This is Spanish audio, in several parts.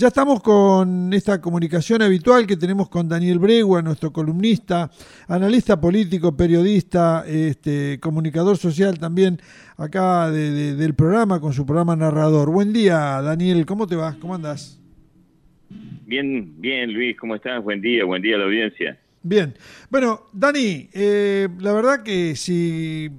Ya estamos con esta comunicación habitual que tenemos con Daniel Bregua, nuestro columnista, analista político, periodista, este, comunicador social también acá del programa, con su programa Narrador. Buen día, Daniel, ¿cómo te va? ¿Cómo andas? Bien, bien, Luis, ¿cómo estás? Buen día, buen día a la audiencia. Bien. Bueno, Dani, eh, la verdad que si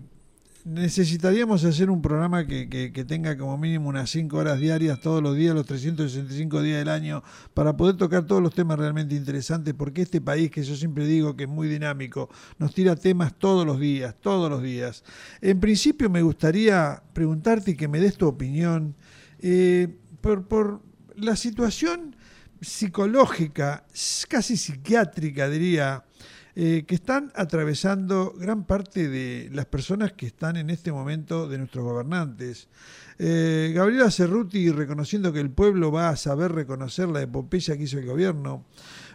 necesitaríamos hacer un programa que, que, tenga como mínimo unas 5 horas diarias todos los días, los 365 días del año, para poder tocar todos los temas realmente interesantes, porque este país, que yo siempre digo que es muy dinámico, nos tira temas todos los días, todos los días. En principio me gustaría preguntarte y que me des tu opinión eh, por, por la situación psicológica, casi psiquiátrica diría, eh, que están atravesando gran parte de las personas que están en este momento de nuestros gobernantes. Eh, Gabriela Cerruti reconociendo que el pueblo va a saber reconocer la epopeya que hizo el gobierno.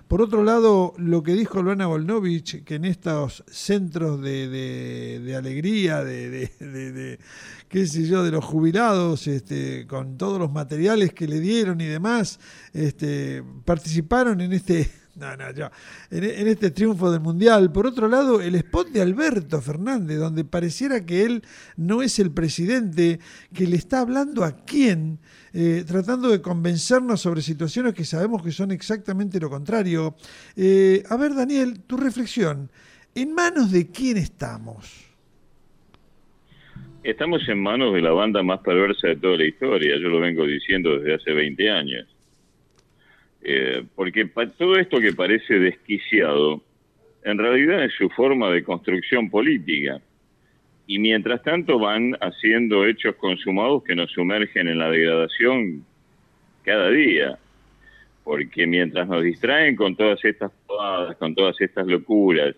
Por otro lado, lo que dijo Luana Volnovich, que en estos centros de, alegría, de, qué sé yo, de los jubilados, este, con todos los materiales que le dieron y demás, este, participaron en este no, no, yo. En, este triunfo del Mundial. Por otro lado, el spot de Alberto Fernández, donde pareciera que él no es el presidente, que le está hablando a quién, eh, tratando de convencernos sobre situaciones que sabemos que son exactamente lo contrario. Eh, a ver, Daniel, tu reflexión. ¿En manos de quién estamos? Estamos en manos de la banda más perversa de toda la historia. Yo lo vengo diciendo desde hace 20 años eh, porque todo esto que parece desquiciado, en realidad es su forma de construcción política. Y mientras tanto van haciendo hechos consumados que nos sumergen en la degradación cada día. Porque mientras nos distraen con todas estas podadas, con todas estas locuras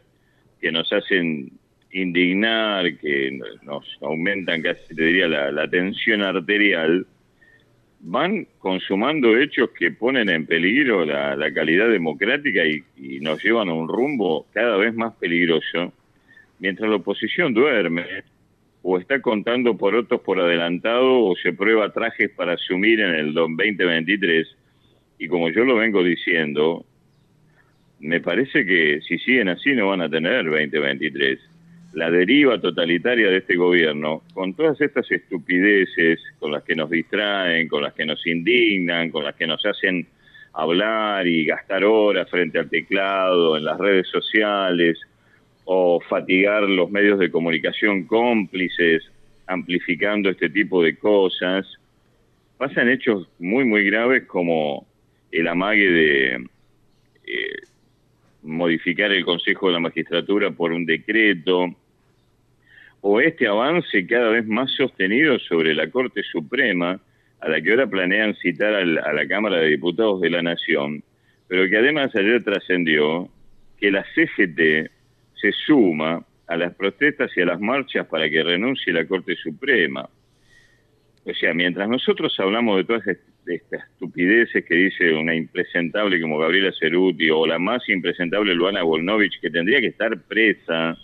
que nos hacen indignar, que nos aumentan casi, te diría, la tensión arterial, van consumando hechos que ponen en peligro la, calidad democrática y, nos llevan a un rumbo cada vez más peligroso, mientras la oposición duerme o está contando por otros por adelantado o se prueba trajes para asumir en el 2023. Y como yo lo vengo diciendo, me parece que si siguen así no van a tener 2023 la deriva totalitaria de este gobierno, con todas estas estupideces con las que nos distraen, con las que nos indignan, con las que nos hacen hablar y gastar horas frente al teclado, en las redes sociales, o fatigar los medios de comunicación cómplices, amplificando este tipo de cosas, pasan hechos muy, muy graves como el amague de eh, modificar el Consejo de la Magistratura por un decreto, o este avance cada vez más sostenido sobre la Corte Suprema, a la que ahora planean citar a la Cámara de Diputados de la Nación, pero que además ayer trascendió que la CGT se suma a las protestas y a las marchas para que renuncie la Corte Suprema. O sea, mientras nosotros hablamos de todas estas estupideces que dice una impresentable como Gabriela Ceruti o la más impresentable Luana Volnovich, que tendría que estar presa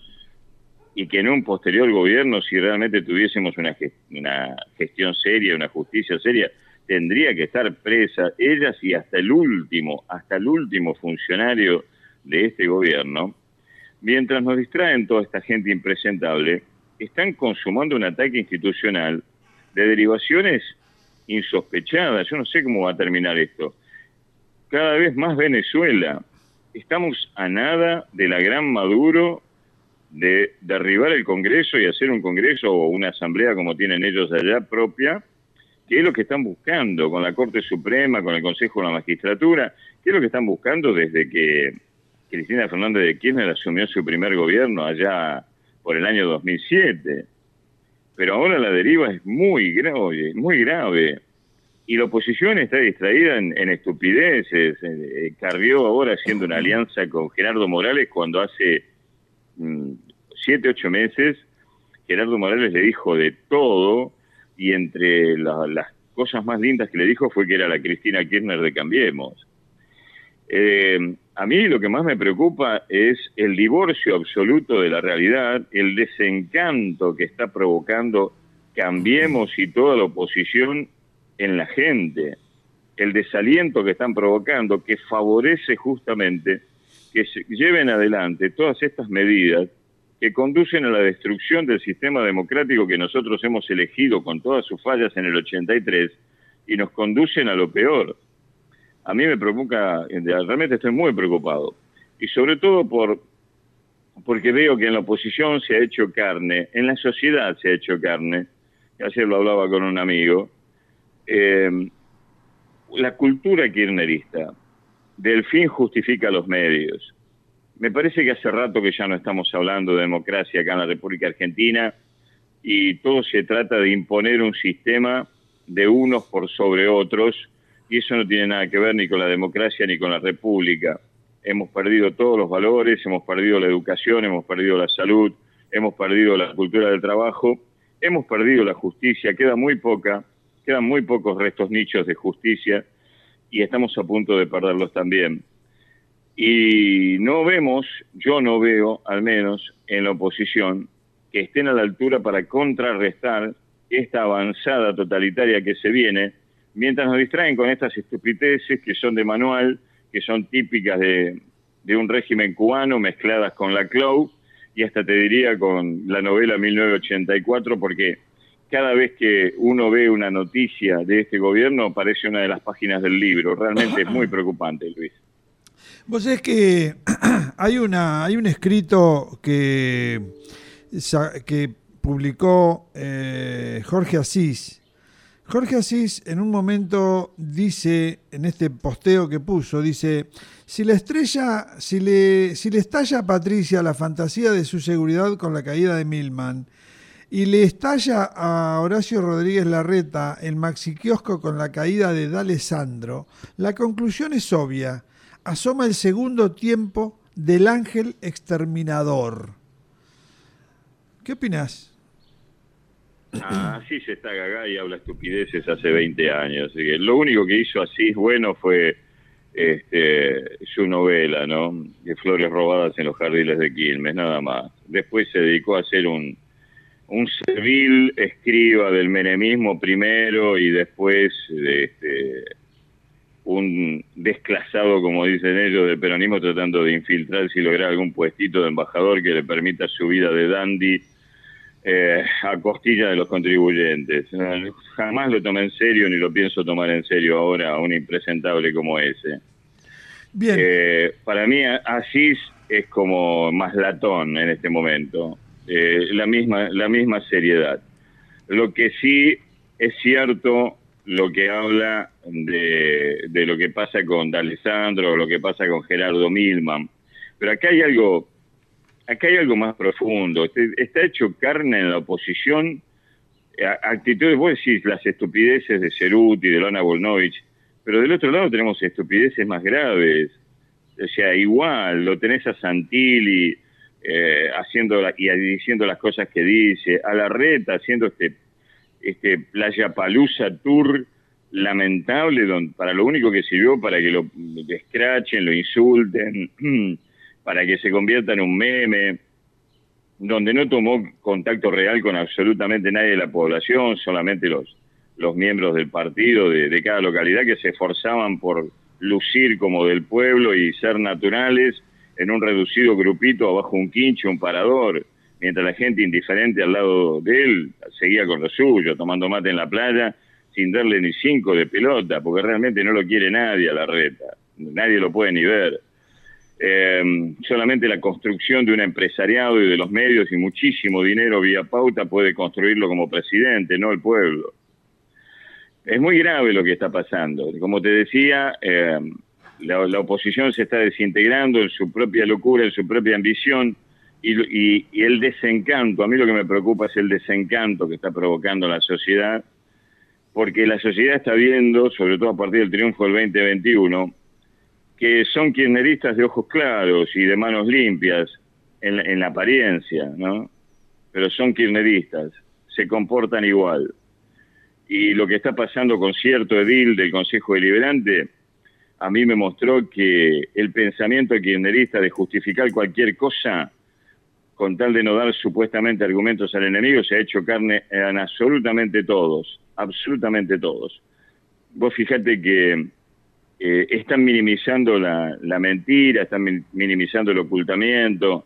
y que en un posterior gobierno, si realmente tuviésemos una, una gestión seria, una justicia seria, tendría que estar presa ellas y hasta el último, hasta el último funcionario de este gobierno, mientras nos distraen toda esta gente impresentable, están consumando un ataque institucional de derivaciones insospechadas. Yo no sé cómo va a terminar esto. Cada vez más Venezuela. Estamos a nada de la gran Maduro de derribar el Congreso y hacer un Congreso o una asamblea como tienen ellos allá propia, que es lo que están buscando con la Corte Suprema, con el Consejo de la Magistratura, que es lo que están buscando desde que Cristina Fernández de Kirchner asumió su primer gobierno allá por el año 2007. Pero ahora la deriva es muy grave, muy grave. Y la oposición está distraída en, estupideces. Eh, Carrió ahora haciendo una alianza con Gerardo Morales cuando hace mm, siete, ocho meses Gerardo Morales le dijo de todo y entre las cosas más lindas que le dijo fue que era la Cristina Kirchner de Cambiemos. Eh, a mí lo que más me preocupa es el divorcio absoluto de la realidad, el desencanto que está provocando Cambiemos y toda la oposición en la gente. el desaliento que están provocando, que favorece justamente que se lleven adelante todas estas medidas que conducen a la destrucción del sistema democrático que nosotros hemos elegido con todas sus fallas en el 83 y nos conducen a lo peor. A mí me preocupa, realmente estoy muy preocupado, y sobre todo por porque veo que en la oposición se ha hecho carne, en la sociedad se ha hecho carne, ayer lo hablaba con un amigo, eh, la cultura kirchnerista del fin justifica los medios. Me parece que hace rato que ya no estamos hablando de democracia acá en la República Argentina y todo se trata de imponer un sistema de unos por sobre otros y eso no tiene nada que ver ni con la democracia ni con la República. Hemos perdido todos los valores, hemos perdido la educación, hemos perdido la salud, hemos perdido la cultura del trabajo, hemos perdido la justicia, queda muy poca quedan muy pocos restos nichos de justicia y estamos a punto de perderlos también. Y no vemos, yo no veo al menos en la oposición, que estén a la altura para contrarrestar esta avanzada totalitaria que se viene, mientras nos distraen con estas estupideces que son de manual, que son típicas de, un régimen cubano mezcladas con la CLOU y hasta te diría con la novela 1984, porque cada vez que uno ve una noticia de este gobierno aparece una de las páginas del libro. Realmente es muy preocupante, Luis. Vos es que hay, una, hay un escrito que, que publicó eh, Jorge Asís. Jorge Asís en un momento dice, en este posteo que puso, dice, si la estrella, si le, si le estalla a Patricia la fantasía de su seguridad con la caída de Milman, y le estalla a Horacio Rodríguez Larreta el maxi kiosco con la caída de D'Alessandro, la conclusión es obvia. Asoma el segundo tiempo del ángel exterminador. ¿Qué opinas? Ah, así se está gaga y habla estupideces hace 20 años. lo único que hizo así bueno fue este, su novela, ¿no? De flores robadas en los jardines de Quilmes, nada más. Después se dedicó a hacer un, un servil escriba del menemismo primero y después este, un desclasado, como dicen ellos, del peronismo tratando de infiltrarse y lograr algún puestito de embajador que le permita su vida de dandy eh, a costilla de los contribuyentes. Jamás lo tomé en serio ni lo pienso tomar en serio ahora un impresentable como ese. Bien. Eh, para mí Asís es como más latón en este momento eh, la, misma, la misma seriedad. Lo que sí es cierto lo que habla de, de lo que pasa con D'Alessandro lo que pasa con Gerardo Milman. Pero acá hay algo, acá hay algo más profundo. Este, está hecho carne en la oposición. Actitudes, vos decís las estupideces de Ceruti, de Lona Volnovich, pero del otro lado tenemos estupideces más graves. O sea, igual, lo tenés a Santilli, eh, haciendo y diciendo las cosas que dice, a la reta haciendo este, este Playa Palusa Tour lamentable para lo único que sirvió para que lo escrachen, lo insulten, para que se convierta en un meme, donde no tomó contacto real con absolutamente nadie de la población, solamente los, los miembros del partido de, de cada localidad que se esforzaban por lucir como del pueblo y ser naturales en un reducido grupito abajo un quincho, un parador, mientras la gente indiferente al lado de él seguía con lo suyo, tomando mate en la playa, sin darle ni cinco de pelota, porque realmente no lo quiere nadie a la reta, nadie lo puede ni ver. Em, solamente la construcción de un empresariado y de los medios y muchísimo dinero vía pauta puede construirlo como presidente, no el pueblo. Es muy grave lo que está pasando. Como te decía, eh, la, oposición se está desintegrando en su propia locura, en su propia ambición y, el desencanto. A mí lo que me preocupa es el desencanto que está provocando la sociedad, porque la sociedad está viendo, sobre todo a partir del triunfo del 2021, que son kirchneristas de ojos claros y de manos limpias en, en la apariencia, ¿no? Pero son kirchneristas, se comportan igual. Y lo que está pasando con cierto edil del Consejo Deliberante a mí me mostró que el pensamiento kirchnerista de justificar cualquier cosa con tal de no dar supuestamente argumentos al enemigo se ha hecho carne en absolutamente todos, absolutamente todos. vos fíjate que eh, están minimizando la, mentira, están minimizando el ocultamiento,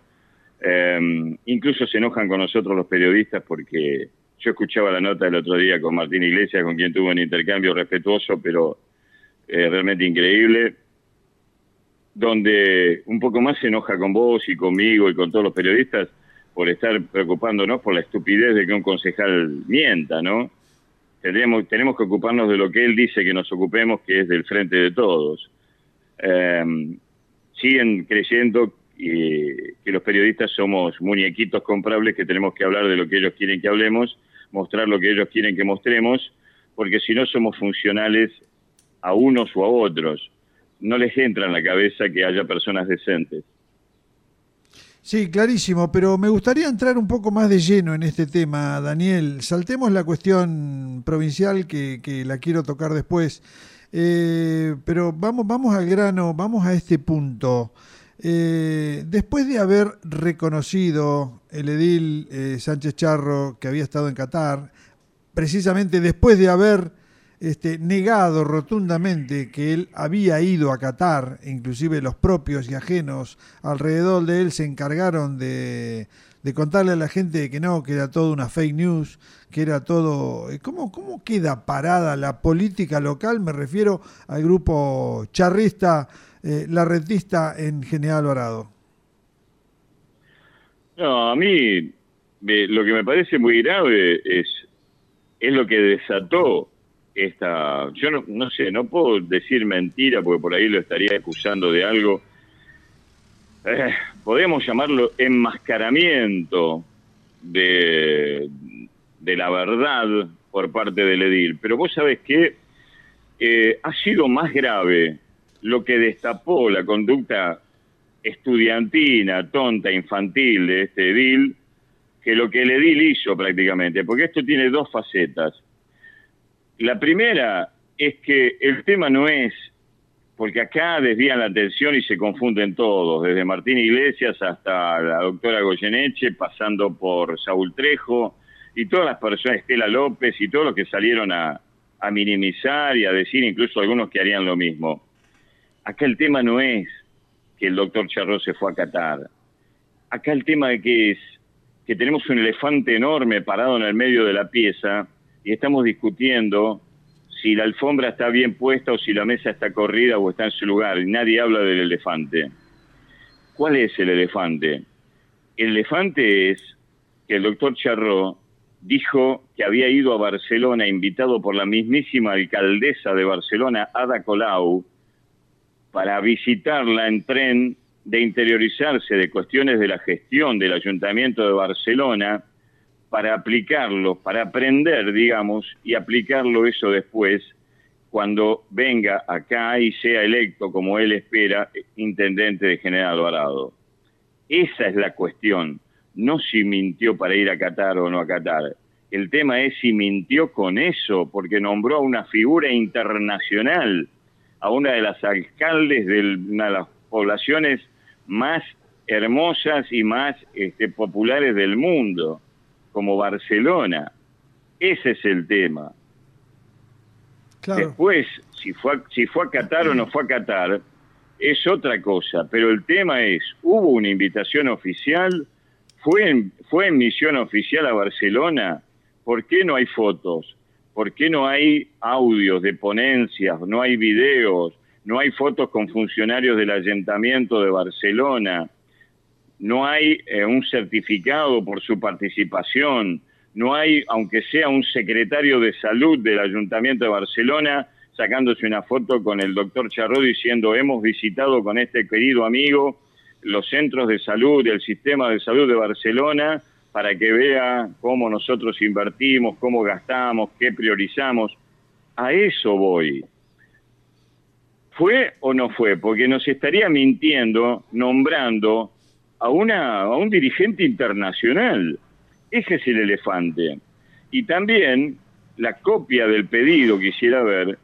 em, incluso se enojan con nosotros los periodistas porque yo escuchaba la nota el otro día con Martín Iglesias, con quien tuvo un intercambio respetuoso, pero eh, realmente increíble, donde un poco más se enoja con vos y conmigo y con todos los periodistas por estar preocupándonos por la estupidez de que un concejal mienta, ¿no? Tenemos, tenemos que ocuparnos de lo que él dice que nos ocupemos, que es del frente de todos. Em, siguen creyendo que los periodistas somos muñequitos comprables que tenemos que hablar de lo que ellos quieren que hablemos, mostrar lo que ellos quieren que mostremos, porque si no somos funcionales a unos o a otros. No les entra en la cabeza que haya personas decentes. Sí, clarísimo, pero me gustaría entrar un poco más de lleno en este tema, Daniel. Saltemos la cuestión provincial que, la quiero tocar después, eh, pero vamos, vamos al grano, vamos a este punto. Eh, después de haber reconocido el edil eh, Sánchez Charro que había estado en Qatar, precisamente después de haber este, negado rotundamente que él había ido a Qatar, inclusive los propios y ajenos alrededor de él se encargaron de, contarle a la gente que no, que era todo una fake news, que era todo... ¿Cómo, ¿Cómo queda parada la política local? Me refiero al grupo charrista, eh, la retista en General Alvarado. No, a mí lo que me parece muy grave es, es lo que desató esta, yo no, sé, no puedo decir mentira porque por ahí lo estaría acusando de algo. Eh, podemos llamarlo enmascaramiento de, de la verdad por parte del edil. Pero vos sabés que eh, ha sido más grave lo que destapó la conducta estudiantina, tonta, infantil de este edil, que lo que el edil hizo prácticamente, porque esto tiene dos facetas. La primera es que el tema no es, porque acá desvían la atención y se confunden todos, desde Martín Iglesias hasta la doctora Goyeneche, pasando por Saúl Trejo y todas las personas, Estela López y todos los que salieron a, minimizar y a decir incluso algunos que harían lo mismo. Acá el tema no es que el doctor Charro se fue a Qatar. Acá el tema es que tenemos un elefante enorme parado en el medio de la pieza y estamos discutiendo si la alfombra está bien puesta o si la mesa está corrida o está en su lugar, y nadie habla del elefante. ¿Cuál es el elefante? El elefante es que el doctor Charro dijo que había ido a Barcelona invitado por la mismísima alcaldesa de Barcelona, Ada Colau, para visitarla en tren, de interiorizarse de cuestiones de la gestión del Ayuntamiento de Barcelona para aplicarlo, para aprender, digamos, y aplicarlo eso después cuando venga acá y sea electo, como él espera, intendente de General Alvarado. Esa es la cuestión, no si mintió para ir a Qatar o no a Qatar. El tema es si mintió con eso, porque nombró a una figura internacional, a una de las alcaldes de una de las poblaciones más hermosas y más este, populares del mundo como Barcelona. Ese es el tema. Después, si fue, a, si fue a Qatar o no fue a Qatar, es otra cosa, pero el tema es, ¿hubo una invitación oficial? ¿Fue en, ¿Fue en misión oficial a Barcelona? ¿Por qué no hay fotos? ¿Por qué no hay audios de ponencias? ¿No hay videos? ¿No hay fotos con funcionarios del Ayuntamiento de Barcelona? No hay eh, un certificado por su participación, no hay, aunque sea un secretario de salud del Ayuntamiento de Barcelona, sacándose una foto con el doctor Charró diciendo hemos visitado con este querido amigo los centros de salud, el sistema de salud de Barcelona, para que vea cómo nosotros invertimos, cómo gastamos, qué priorizamos. A eso voy. ¿Fue o no fue? Porque nos estaría mintiendo nombrando a, una, a un dirigente internacional. Ese es el elefante. Y también la copia del pedido, quisiera ver,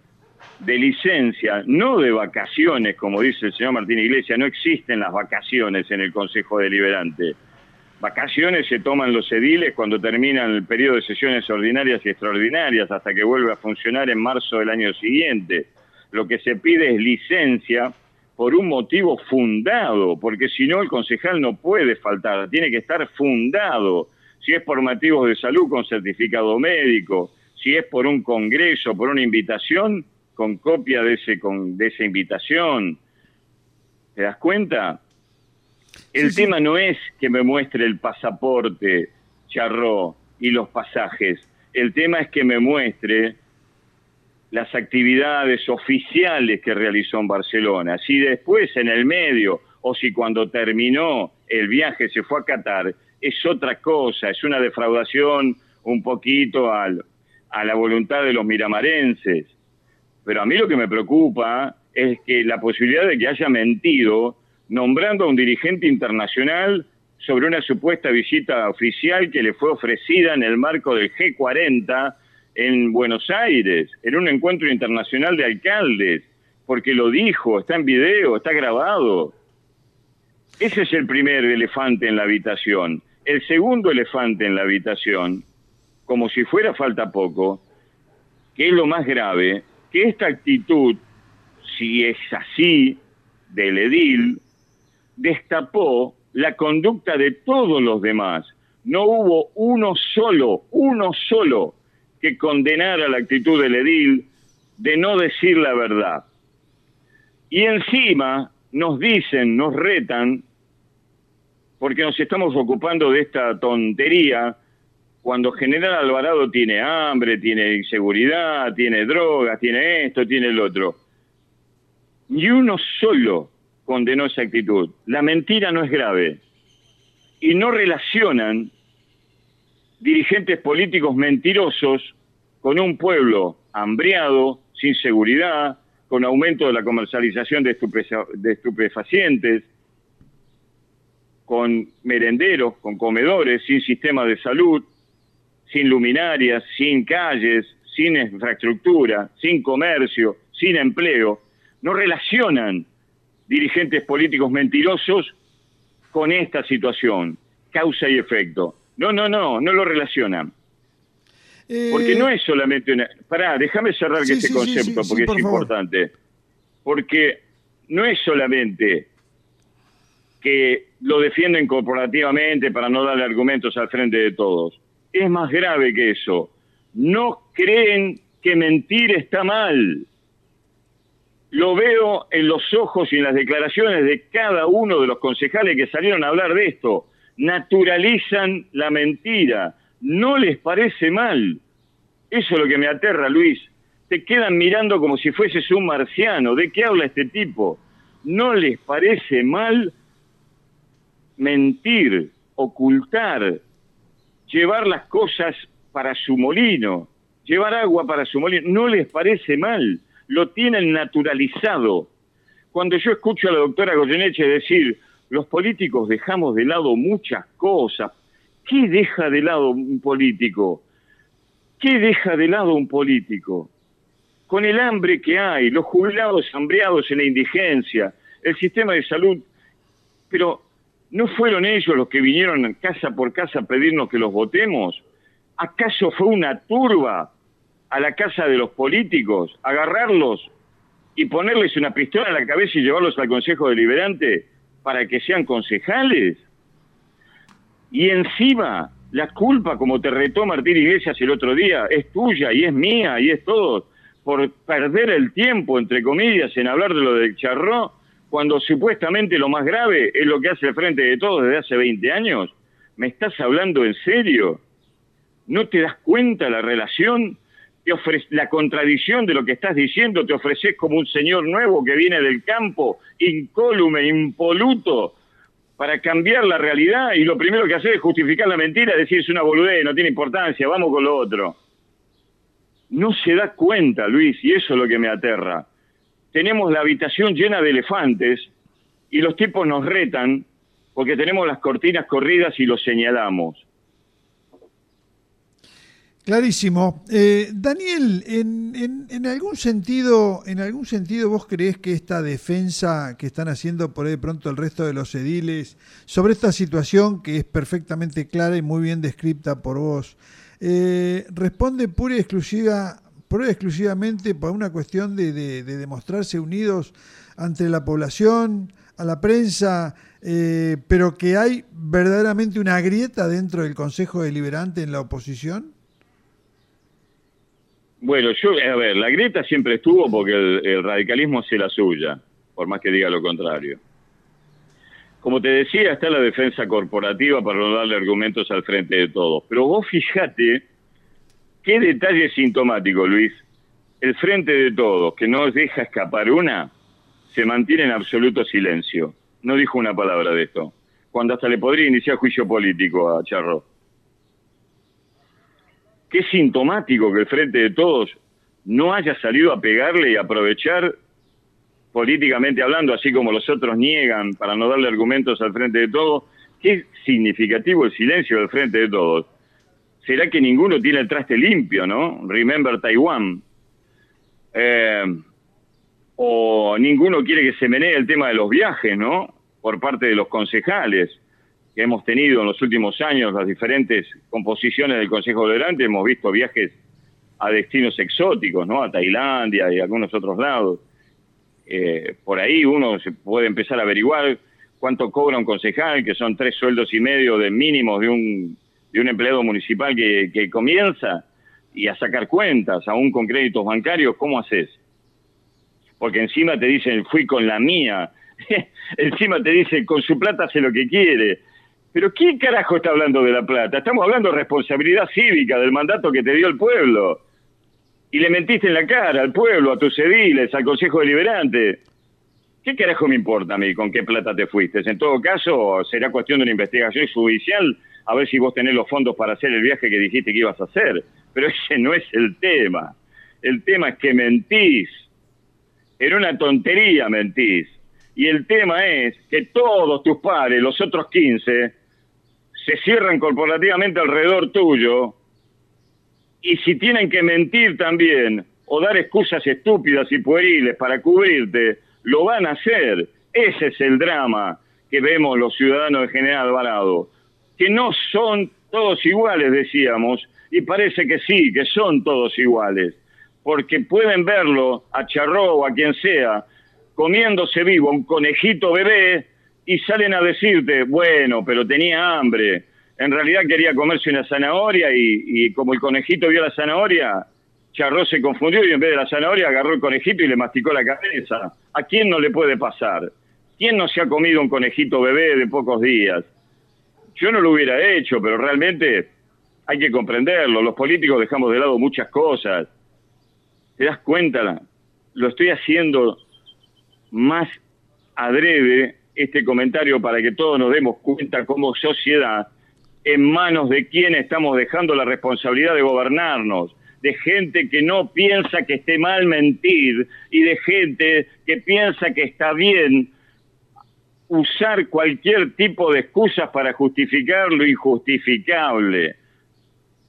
de licencia, no de vacaciones, como dice el señor Martín Iglesias, no existen las vacaciones en el Consejo Deliberante. Vacaciones se toman los ediles cuando terminan el periodo de sesiones ordinarias y extraordinarias hasta que vuelve a funcionar en marzo del año siguiente. Lo que se pide es licencia por un motivo fundado, porque si no el concejal no puede faltar, tiene que estar fundado. Si es por motivos de salud con certificado médico, si es por un congreso, por una invitación, con copia de, ese, con, de esa invitación. ¿Te das cuenta? El tema no es que me muestre el pasaporte, charró, y los pasajes. El tema es que me muestre las actividades oficiales que realizó en Barcelona. Si después en el medio o si cuando terminó el viaje se fue a Qatar, es otra cosa, es una defraudación un poquito al, a la voluntad de los miramarenses. Pero a mí lo que me preocupa es que la posibilidad de que haya mentido nombrando a un dirigente internacional sobre una supuesta visita oficial que le fue ofrecida en el marco del G40 en Buenos Aires, en un encuentro internacional de alcaldes, porque lo dijo, está en video, está grabado. Ese es el primer elefante en la habitación. El segundo elefante en la habitación, como si fuera falta poco, que es lo más grave, que esta actitud, si es así, del edil, destapó la conducta de todos los demás. No hubo uno solo, uno solo, que condenara la actitud del edil de no decir la verdad. Y encima nos dicen, nos retan, porque nos estamos ocupando de esta tontería, cuando General Alvarado tiene hambre, tiene inseguridad, tiene drogas, tiene esto, tiene el otro. Ni uno solo condenó esa actitud. La mentira no es grave. Y no relacionan dirigentes políticos mentirosos con un pueblo hambriado, sin seguridad, con aumento de la comercialización de, de estupefacientes, con merenderos, con comedores, sin sistema de salud, sin luminarias, sin calles, sin infraestructura, sin comercio, sin empleo. No relacionan dirigentes políticos mentirosos con esta situación, causa y efecto. No, no, no, no lo relacionan. Porque eh, no es solamente una... Pará, déjame cerrar este concepto porque es importante. Porque no es solamente que lo defienden corporativamente para no darle argumentos al frente de todos. Es más grave que eso. No creen que mentir está mal lo veo en los ojos y en las declaraciones de cada uno de los concejales que salieron a hablar de esto. Naturalizan la mentira. No les parece mal. Eso es lo que me aterra, Luis. Te quedan mirando como si fueses un marciano. ¿De qué habla este tipo? No les parece mal mentir, ocultar, llevar las cosas para su molino, llevar agua para su molino. No les parece mal lo tienen naturalizado. Cuando yo escucho a la doctora Goyeneche decir, los políticos dejamos de lado muchas cosas, ¿qué deja de lado un político? ¿Qué deja de lado un político? Con el hambre que hay, los jubilados hambreados en la indigencia, el sistema de salud, pero ¿no fueron ellos los que vinieron casa por casa a pedirnos que los votemos? ¿Acaso fue una turba a la casa de los políticos, agarrarlos y ponerles una pistola en la cabeza y llevarlos al Consejo Deliberante para que sean concejales. Y encima, la culpa, como te retó Martín Iglesias el otro día, es tuya y es mía y es todo, por perder el tiempo, entre comillas, en hablar de lo del charró, cuando supuestamente lo más grave es lo que hace el frente de todos desde hace 20 años. ¿Me estás hablando en serio? ¿No te das cuenta la relación te la contradicción de lo que estás diciendo, te ofreces como un señor nuevo que viene del campo, incólume, impoluto, para cambiar la realidad y lo primero que haces es justificar la mentira, decir es una boludez, no tiene importancia, vamos con lo otro. No se da cuenta, Luis, y eso es lo que me aterra. Tenemos la habitación llena de elefantes y los tipos nos retan porque tenemos las cortinas corridas y los señalamos. Clarísimo. Eh, Daniel, en, algún sentido, ¿en algún sentido vos crees que esta defensa que están haciendo por ahí de pronto el resto de los ediles sobre esta situación que es perfectamente clara y muy bien descripta por vos, eh, responde pura y exclusiva, pura y exclusivamente por una cuestión de, de, demostrarse unidos ante la población, a la prensa, eh, pero que hay verdaderamente una grieta dentro del Consejo Deliberante en la oposición? Bueno, yo, a ver, la grieta siempre estuvo porque el, radicalismo hace la suya, por más que diga lo contrario. Como te decía, está la defensa corporativa para no darle argumentos al frente de todos. Pero vos fíjate qué detalle sintomático, Luis. El frente de todos, que no deja escapar una, se mantiene en absoluto silencio. No dijo una palabra de esto. Cuando hasta le podría iniciar juicio político a Charro qué sintomático que el Frente de Todos no haya salido a pegarle y aprovechar políticamente hablando, así como los otros niegan para no darle argumentos al Frente de Todos, qué significativo el silencio del Frente de Todos. ¿Será que ninguno tiene el traste limpio, no? Remember Taiwan. Eh, o ninguno quiere que se menee el tema de los viajes, ¿no? Por parte de los concejales que hemos tenido en los últimos años, las diferentes composiciones del Consejo Deliberante, hemos visto viajes a destinos exóticos, ¿no? A Tailandia y algunos otros lados. Eh, por ahí uno se puede empezar a averiguar cuánto cobra un concejal, que son tres sueldos y medio de mínimos de un, de un empleado municipal que, que comienza, y a sacar cuentas, aún con créditos bancarios, ¿cómo haces? Porque encima te dicen, fui con la mía, encima te dicen, con su plata hace lo que quiere, pero ¿quién carajo está hablando de la plata? Estamos hablando de responsabilidad cívica, del mandato que te dio el pueblo. Y le mentiste en la cara al pueblo, a tus ediles, al Consejo Deliberante. ¿Qué carajo me importa a mí con qué plata te fuiste? En todo caso, será cuestión de una investigación judicial a ver si vos tenés los fondos para hacer el viaje que dijiste que ibas a hacer. Pero ese no es el tema. El tema es que mentís. Era una tontería mentís. Y el tema es que todos tus pares, los otros 15, se cierran corporativamente alrededor tuyo y si tienen que mentir también o dar excusas estúpidas y pueriles para cubrirte, lo van a hacer. Ese es el drama que vemos los ciudadanos de General Alvarado, que no son todos iguales, decíamos, y parece que sí, que son todos iguales, porque pueden verlo a Charro o a quien sea, comiéndose vivo un conejito bebé y salen a decirte, bueno, pero tenía hambre. En realidad quería comerse una zanahoria y, como el conejito vio la zanahoria, Charró se confundió y en vez de la zanahoria agarró el conejito y le masticó la cabeza. ¿A quién no le puede pasar? ¿Quién no se ha comido un conejito bebé de pocos días? Yo no lo hubiera hecho, pero realmente hay que comprenderlo. Los políticos dejamos de lado muchas cosas. ¿Te das cuenta? Lo estoy haciendo más adrede este comentario para que todos nos demos cuenta como sociedad en manos de quién estamos dejando la responsabilidad de gobernarnos, de gente que no piensa que esté mal mentir y de gente que piensa que está bien usar cualquier tipo de excusas para justificar lo injustificable.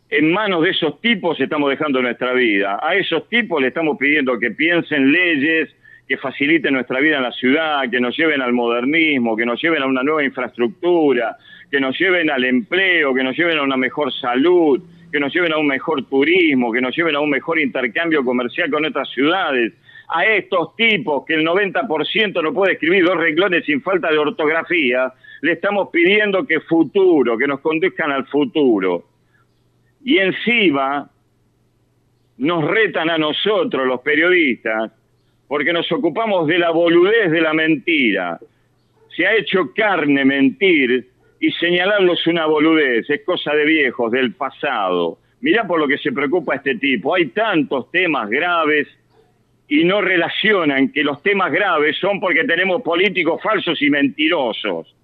En manos de esos tipos estamos dejando nuestra vida. A esos tipos le estamos pidiendo que piensen leyes, que faciliten nuestra vida en la ciudad, que nos lleven al modernismo, que nos lleven a una nueva infraestructura, que nos lleven al empleo, que nos lleven a una mejor salud, que nos lleven a un mejor turismo, que nos lleven a un mejor intercambio comercial con otras ciudades. A estos tipos que el 90% no puede escribir dos renglones sin falta de ortografía, le estamos pidiendo que futuro, que nos conduzcan al futuro. Y encima nos retan a nosotros, los periodistas, porque nos ocupamos de la boludez de la mentira. Se ha hecho carne mentir y señalarlos una boludez, es cosa de viejos, del pasado. Mirá por lo que se preocupa este tipo. Hay tantos temas graves y no relacionan que los temas graves son porque tenemos políticos falsos y mentirosos.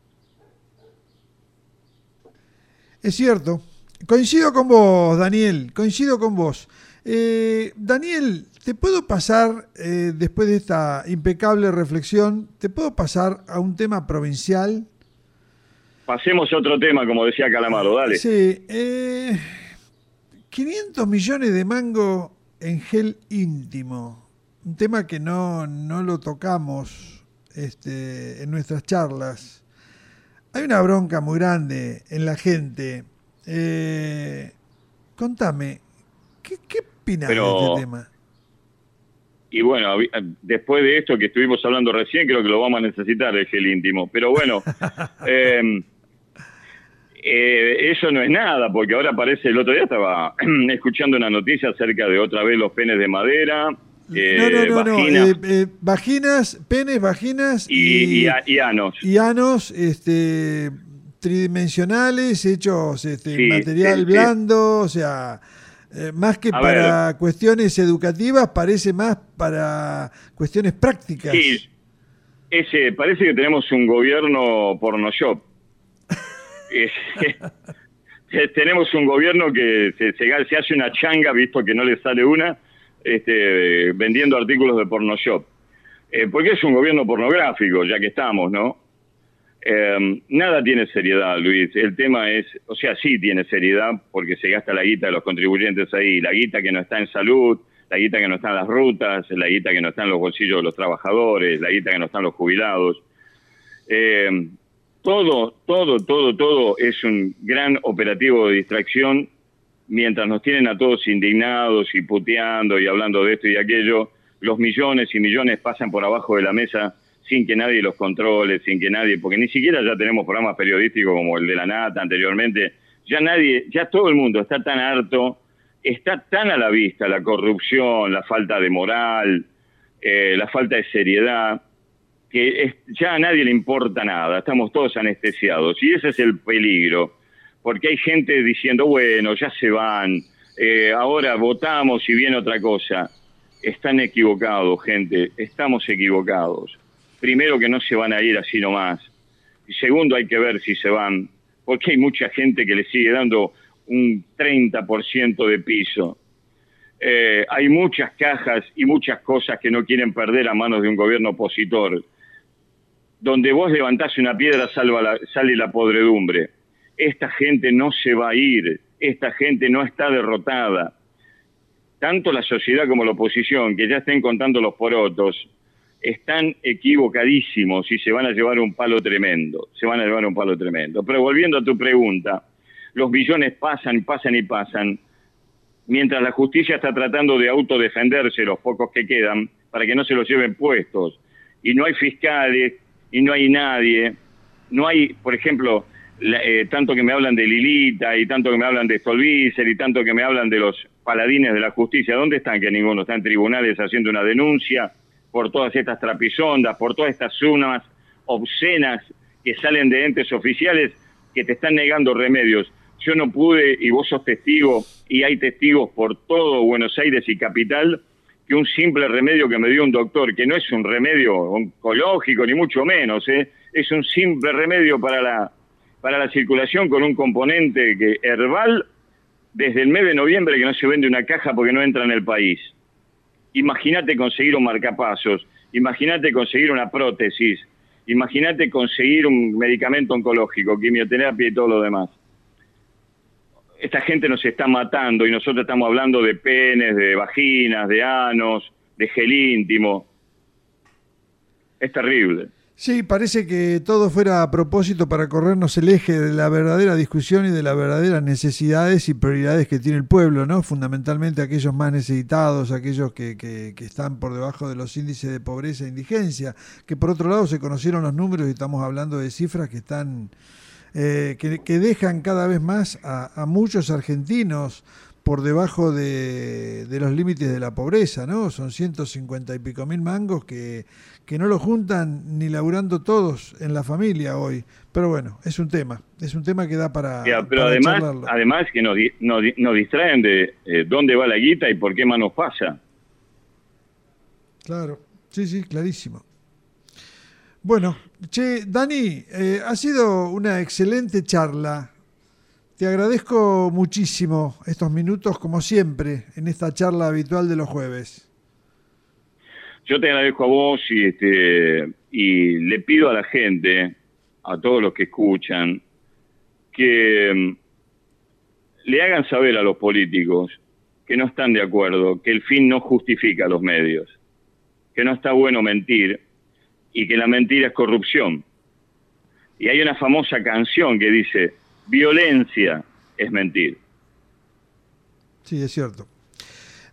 Es cierto. Coincido con vos, Daniel, coincido con vos. Eh, Daniel, ¿te puedo pasar, eh, después de esta impecable reflexión, ¿te puedo pasar a un tema provincial? Pasemos a otro tema, como decía Calamaro, dale. Sí, eh, 500 millones de mango en gel íntimo. Un tema que no, no lo tocamos este, en nuestras charlas. Hay una bronca muy grande en la gente. Eh, contame, ¿qué, qué opinas de este tema? Y bueno, después de esto que estuvimos hablando recién, creo que lo vamos a necesitar el gel íntimo. Pero bueno, eh, eh, eso no es nada, porque ahora parece, el otro día estaba escuchando una noticia acerca de otra vez los penes de madera. Eh, no, no, no, vaginas. no. Eh, vaginas, penes, vaginas y, y, anos. Y anos este, tridimensionales, hechos este, en material blando, o sea, más que para cuestiones educativas, parece más para cuestiones prácticas. Sí, ese, parece que tenemos un gobierno porno shop tenemos un gobierno que se, se, hace una changa, visto que no le sale una, este, vendiendo artículos de porno shop. Eh, porque es un gobierno pornográfico, ya que estamos, ¿no? Em, nada tiene seriedad, Luis. El tema es, o sea, sí tiene seriedad porque se gasta la guita de los contribuyentes ahí, la guita que no está en salud, la guita que no está en las rutas, la guita que no está en los bolsillos de los trabajadores, la guita que no está en los jubilados. Eh, todo, todo, todo, todo es un gran operativo de distracción mientras nos tienen a todos indignados y puteando y hablando de esto y aquello, los millones y millones pasan por abajo de la mesa sin que nadie los controle, sin que nadie, porque ni siquiera ya tenemos programas periodísticos como el de la Nata anteriormente, ya nadie, ya todo el mundo está tan harto, está tan a la vista la corrupción, la falta de moral, eh, la falta de seriedad, que ya a nadie le importa nada, estamos todos anestesiados y ese es el peligro, porque hay gente diciendo, bueno, ya se van, eh, ahora votamos y viene otra cosa. Están equivocados, gente, estamos equivocados. Primero que no se van a ir así nomás. Y segundo hay que ver si se van, porque hay mucha gente que le sigue dando un 30% de piso. Eh, hay muchas cajas y muchas cosas que no quieren perder a manos de un gobierno opositor donde vos levantás una piedra salva sale la podredumbre. Esta gente no se va a ir, esta gente no está derrotada. Tanto la sociedad como la oposición, que ya estén contando los porotos, están equivocadísimos y se van a llevar un palo tremendo, se van a llevar un palo tremendo. Pero volviendo a tu pregunta, los billones pasan, pasan y pasan, mientras la justicia está tratando de autodefenderse los pocos que quedan para que no se los lleven puestos. Y no hay fiscales y no hay nadie. No hay, por ejemplo, eh, tanto que me hablan de Lilita y tanto que me hablan de Stolbizer y tanto que me hablan de los paladines de la justicia. ¿Dónde están? Que ninguno está en tribunales haciendo una denuncia por todas estas trapisondas, por todas estas sumas obscenas que salen de entes oficiales que te están negando remedios. Yo no pude, y vos sos testigo, y hay testigos por todo Buenos Aires y Capital, que un simple remedio que me dio un doctor, que no es un remedio oncológico ni mucho menos, ¿eh? es un simple remedio para la, para la circulación con un componente que, herbal desde el mes de noviembre que no se vende una caja porque no entra en el país. Imagínate conseguir un marcapasos, imagínate conseguir una prótesis, imagínate conseguir un medicamento oncológico, quimioterapia y todo lo demás esta gente nos está matando y nosotros estamos hablando de penes, de vaginas, de anos, de gel íntimo. Es terrible. Sí, parece que todo fuera a propósito para corrernos el eje de la verdadera discusión y de las verdaderas necesidades y prioridades que tiene el pueblo, ¿no? Fundamentalmente aquellos más necesitados, aquellos que, que, que están por debajo de los índices de pobreza e indigencia, que por otro lado se conocieron los números y estamos hablando de cifras que están eh, que, dejan cada vez más a, muchos argentinos por debajo de, los límites de la pobreza, ¿no? Son 150 y pico mil mangos que, que no lo juntan ni laburando todos en la familia hoy. Pero bueno, es un tema, es un tema que da para... pero además, además que nos, nos, distraen de eh, dónde va la guita y por qué manos pasa. Claro, sí, sí, clarísimo. Bueno, che, Dani, eh, ha sido una excelente charla. Te agradezco muchísimo estos minutos, como siempre, en esta charla habitual de los jueves. Yo te agradezco a vos y, este, le pido a la gente, a todos los que escuchan, que le hagan saber a los políticos que no están de acuerdo, que el fin no justifica los medios, que no está bueno mentir y que la mentira es corrupción. Y hay una famosa canción que dice, violencia es mentir. Sí, es cierto.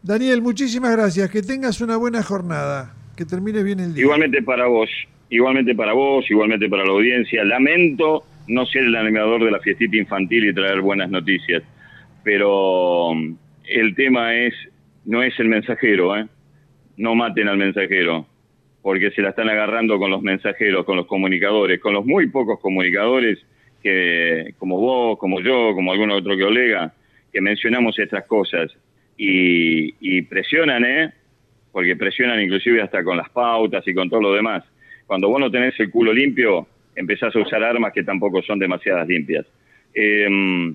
Daniel, muchísimas gracias. Que tengas una buena jornada. Que termine bien el día. Igualmente para vos, igualmente para vos, igualmente para la audiencia. Lamento no ser el animador de la fiestita infantil y traer buenas noticias, pero um, el tema es, no es el mensajero, ¿eh? No maten al mensajero, porque se la están agarrando con los mensajeros, con los comunicadores, con los muy pocos comunicadores que, como vos, como yo, como algún otro colega, que mencionamos estas cosas y, presionan, ¿eh? Porque presionan inclusive hasta con las pautas y con todo lo demás. Cuando vos no tenés el culo limpio, empezás a usar armas que tampoco son demasiadas limpias. Em,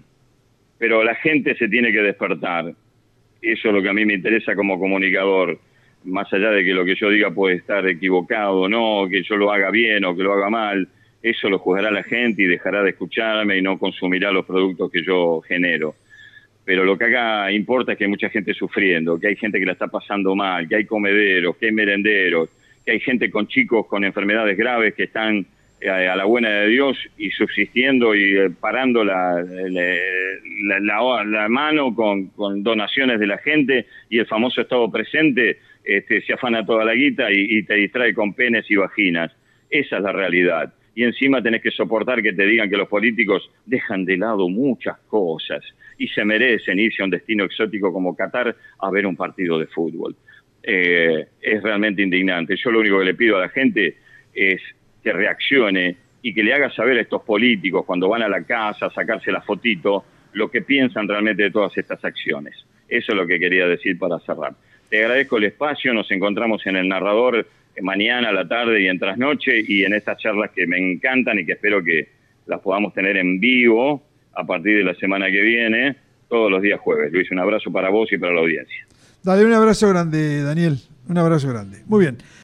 pero la gente se tiene que despertar. Eso es lo que a mí me interesa como comunicador. Más allá de que lo que yo diga puede estar equivocado o no, que yo lo haga bien o que lo haga mal, eso lo juzgará la gente y dejará de escucharme y no consumirá los productos que yo genero pero lo que acá importa es que hay mucha gente sufriendo, que hay gente que la está pasando mal, que hay comederos, que hay merenderos, que hay gente con chicos con enfermedades graves que están eh, a la buena de Dios y subsistiendo y eh, parando la, mano con, donaciones de la gente y el famoso Estado presente este, se afana toda la guita y, y te distrae con penes y vaginas. Esa es la realidad y encima tenés que soportar que te digan que los políticos dejan de lado muchas cosas y se merecen irse a un destino exótico como Qatar a ver un partido de fútbol. Eh, es realmente indignante. Yo lo único que le pido a la gente es que reaccione y que le haga saber a estos políticos cuando van a la casa a sacarse la fotito lo que piensan realmente de todas estas acciones. Eso es lo que quería decir para cerrar. Te agradezco el espacio, nos encontramos en el narrador mañana, a la tarde y en trasnoche y en estas charlas que me encantan y que espero que las podamos tener en vivo a partir de la semana que viene, todos los días jueves. Luis, un abrazo para vos y para la audiencia. Dale, un abrazo grande, Daniel. Un abrazo grande. Muy bien.